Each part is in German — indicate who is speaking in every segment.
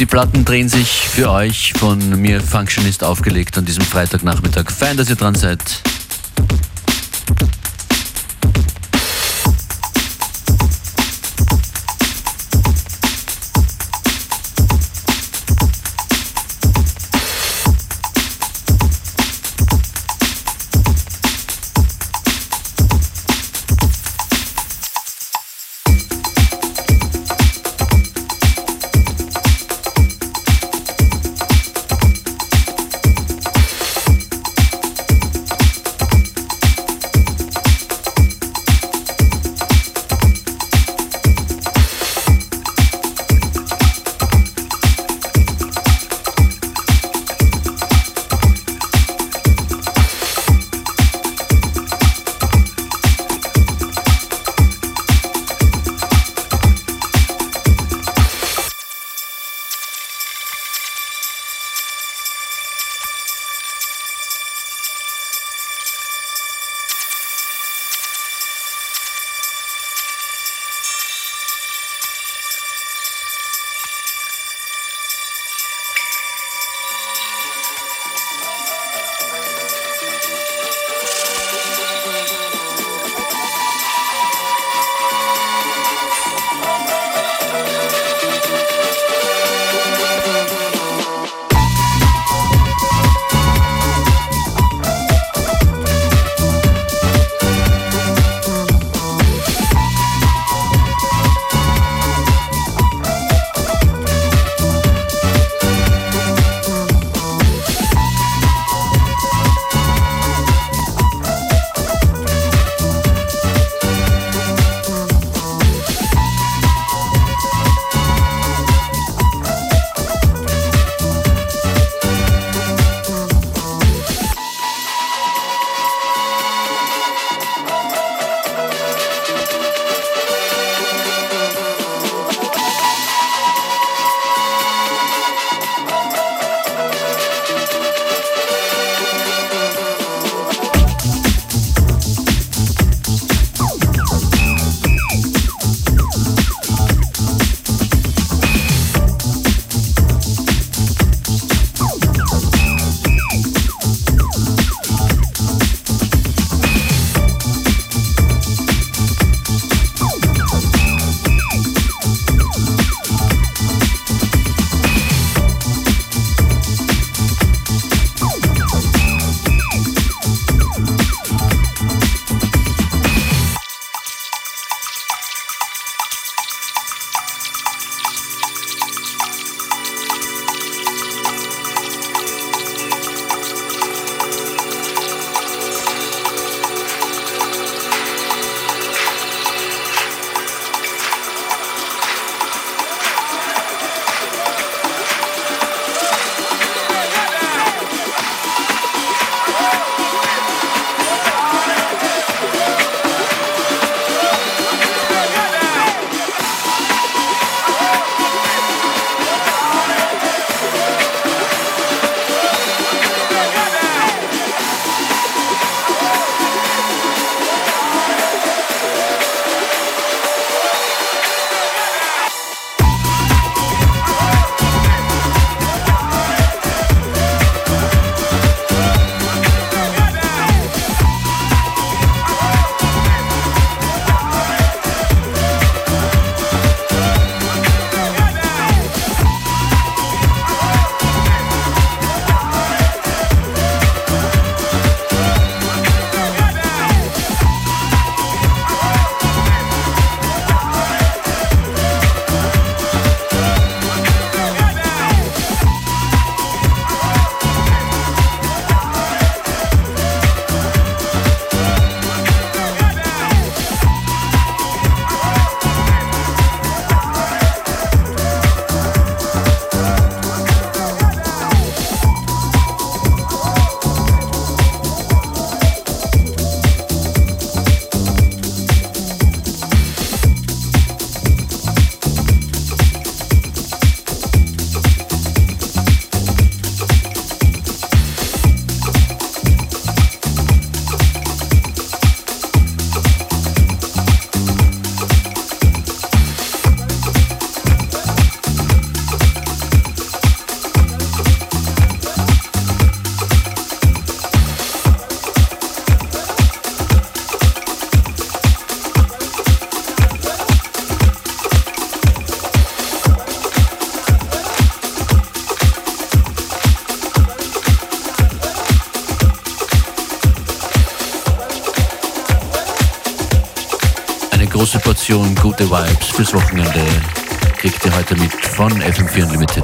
Speaker 1: Die Platten drehen sich für euch von mir Functionist aufgelegt an diesem Freitagnachmittag. Fein, dass ihr dran seid. Vibes fürs Wochenende kriegt ihr heute mit von FM4 Unlimited.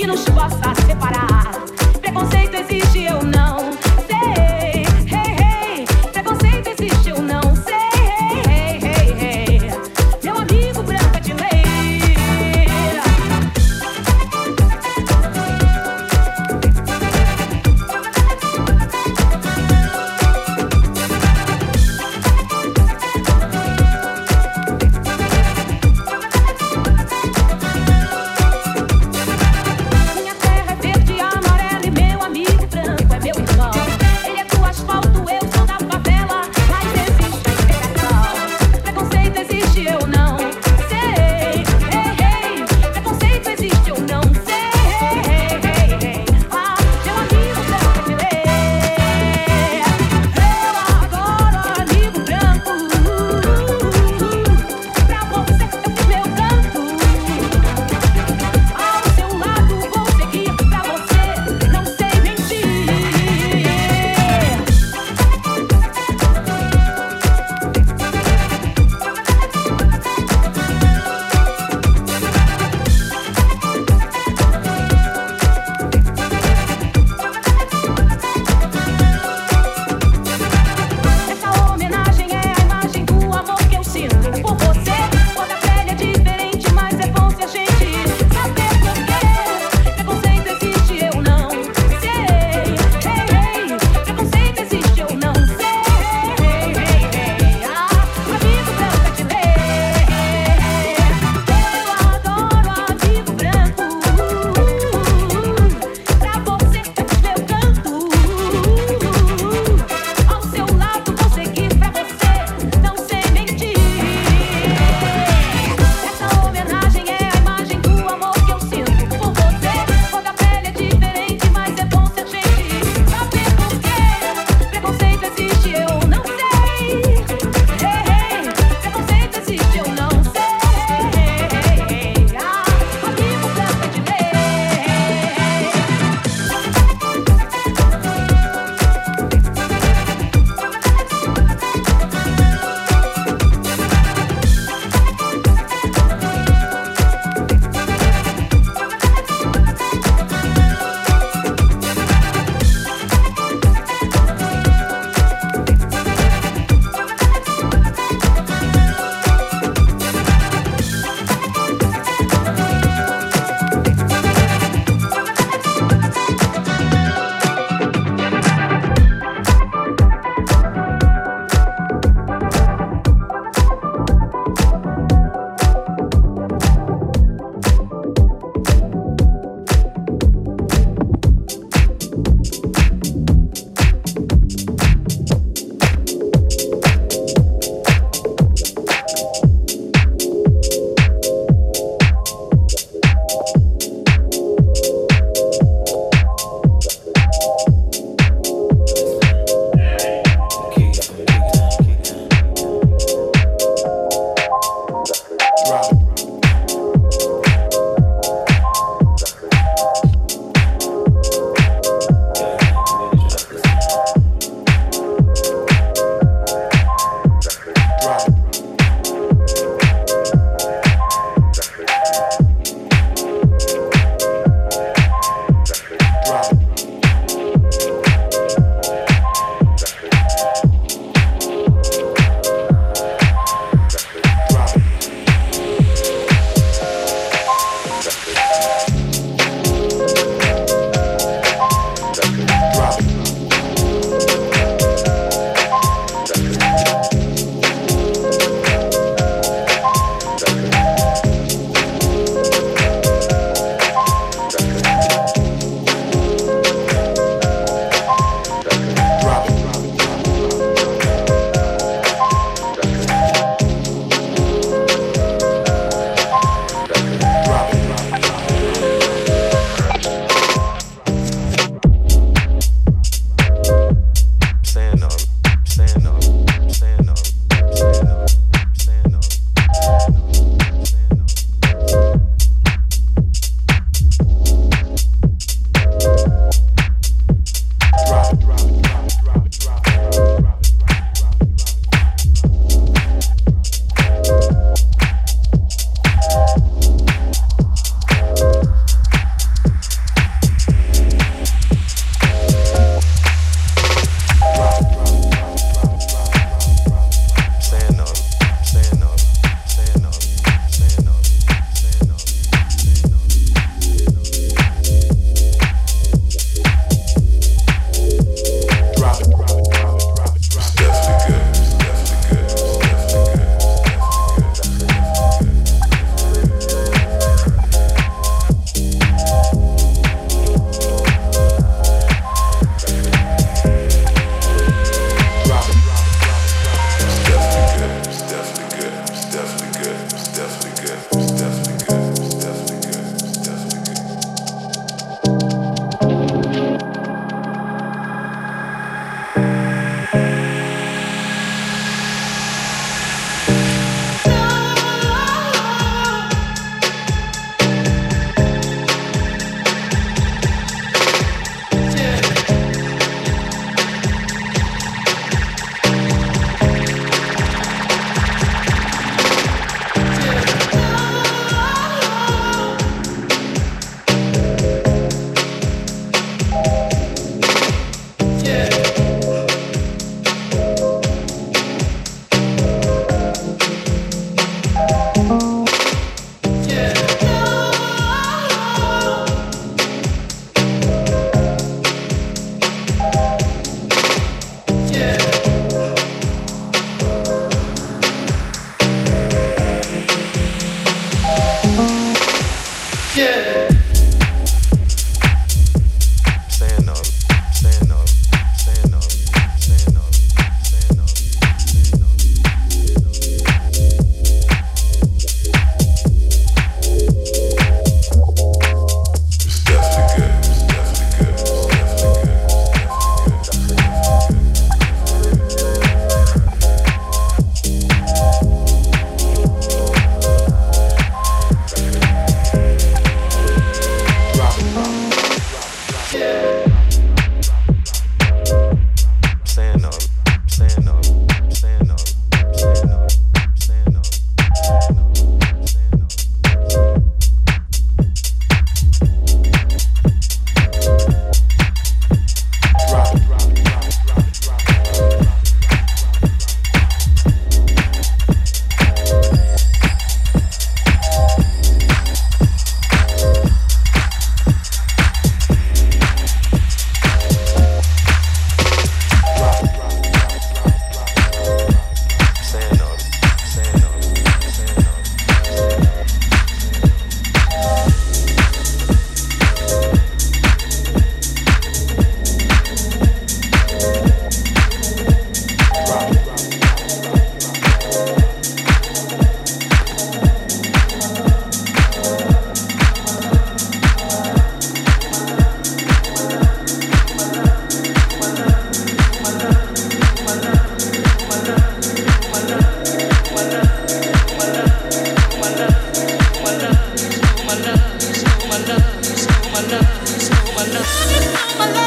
Speaker 2: que nos
Speaker 3: possa separar.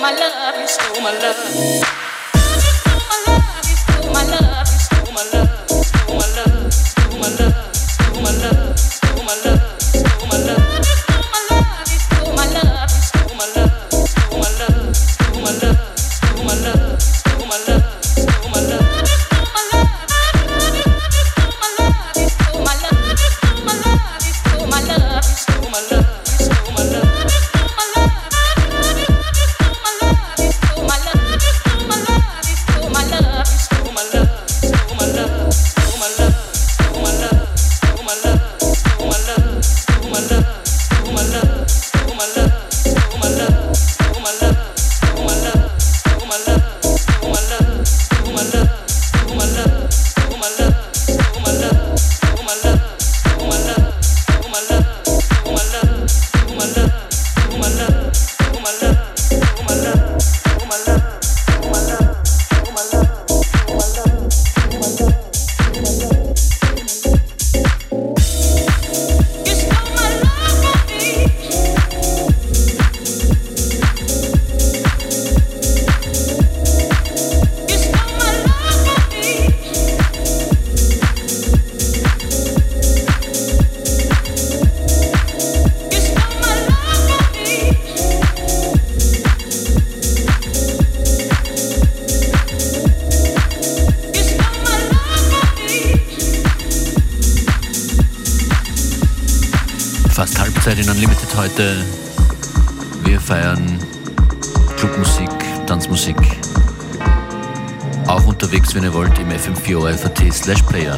Speaker 3: love, you stole my love. You stole my love, you stole my love. Leute, wir feiern Clubmusik, Tanzmusik. Auch unterwegs, wenn ihr
Speaker 4: wollt, im fm 4 slash player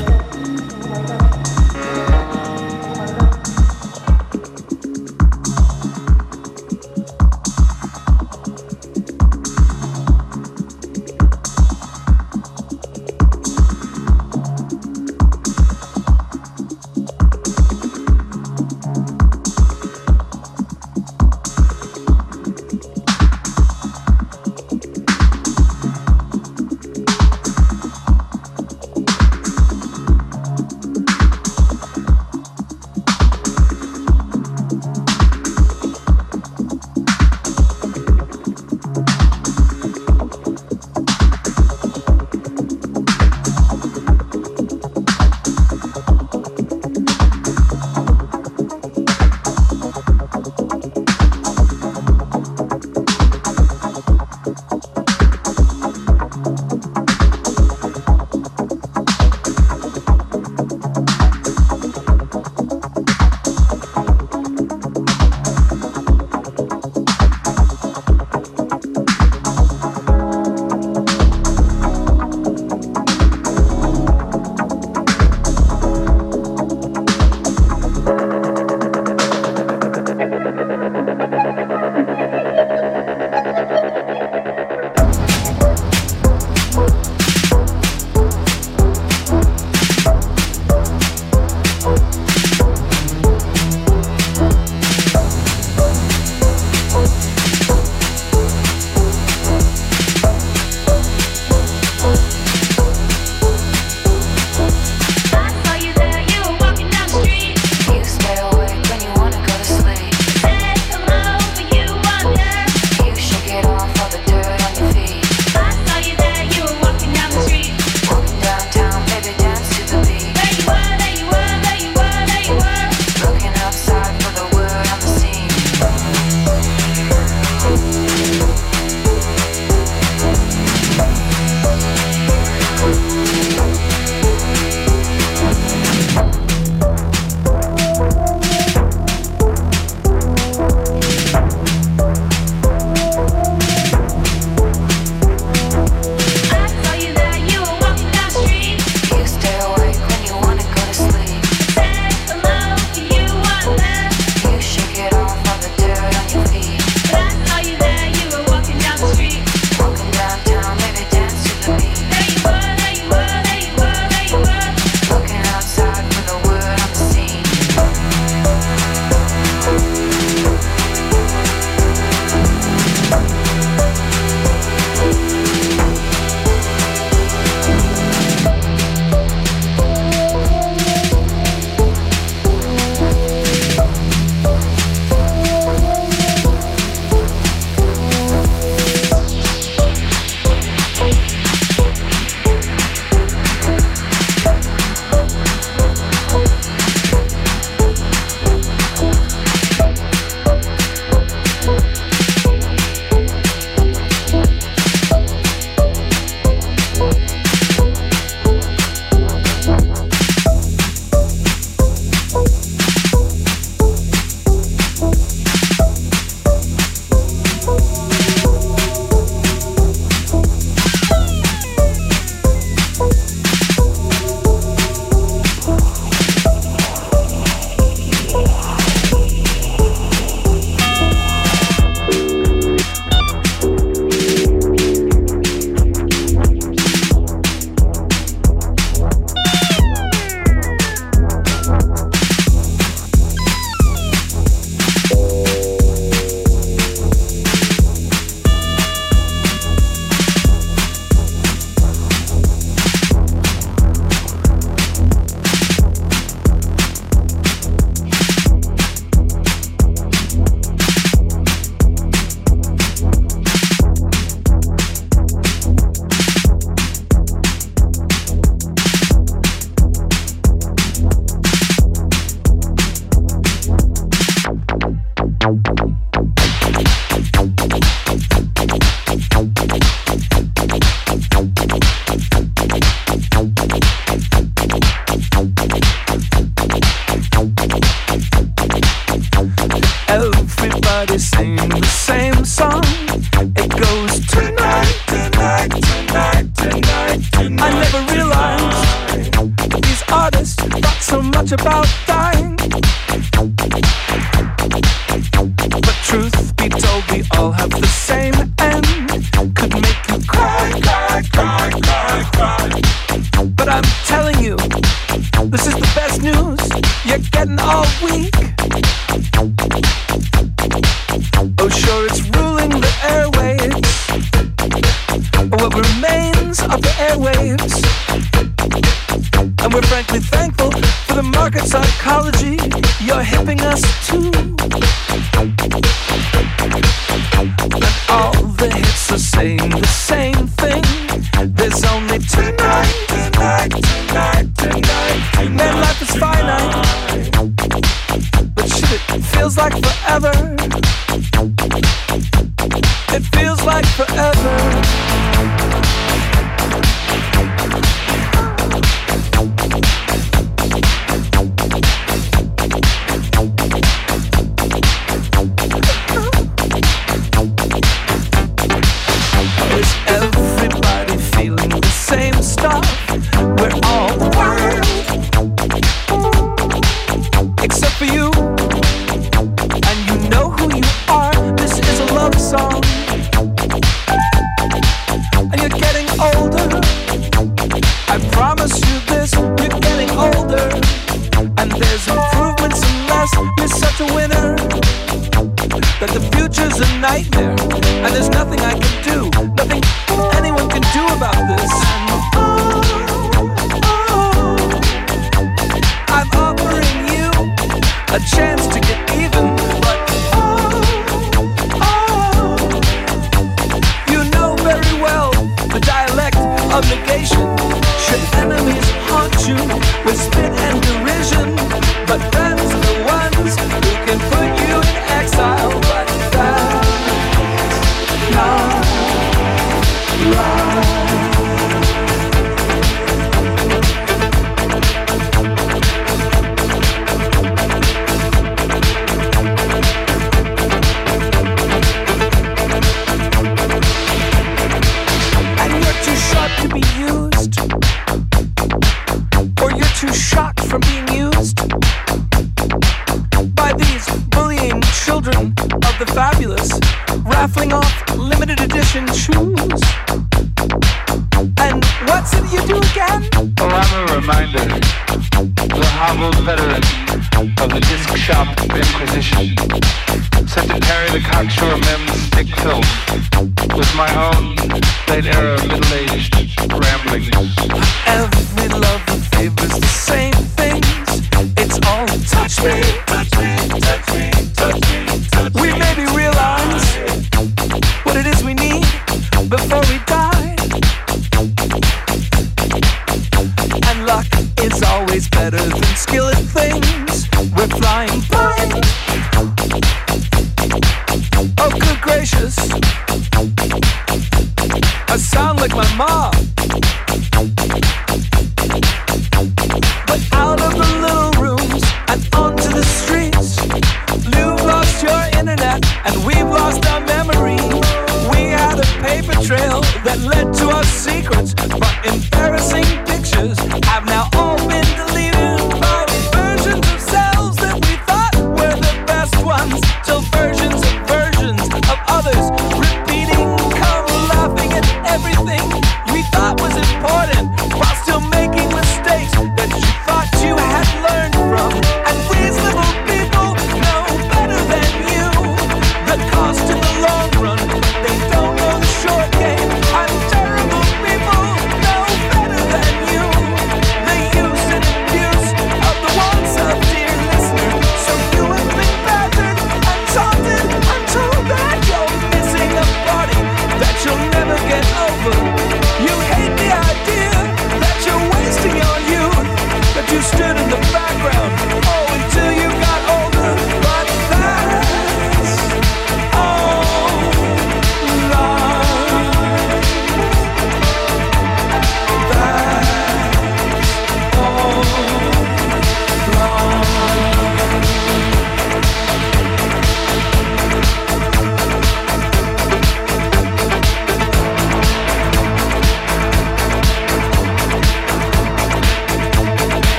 Speaker 4: carry the cocksure mem's stick tilt. With my own late era middle-aged rambling.
Speaker 3: Every love and favor's the same.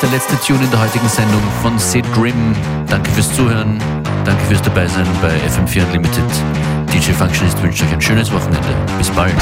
Speaker 1: gleich der letzte Tune in der heutigen Sendung von Sid Grimm. Danke fürs Zuhören, danke fürs Dabeisein bei FM4 Unlimited. DJ Functionist wünscht euch ein schönes Wochenende. Bis bald.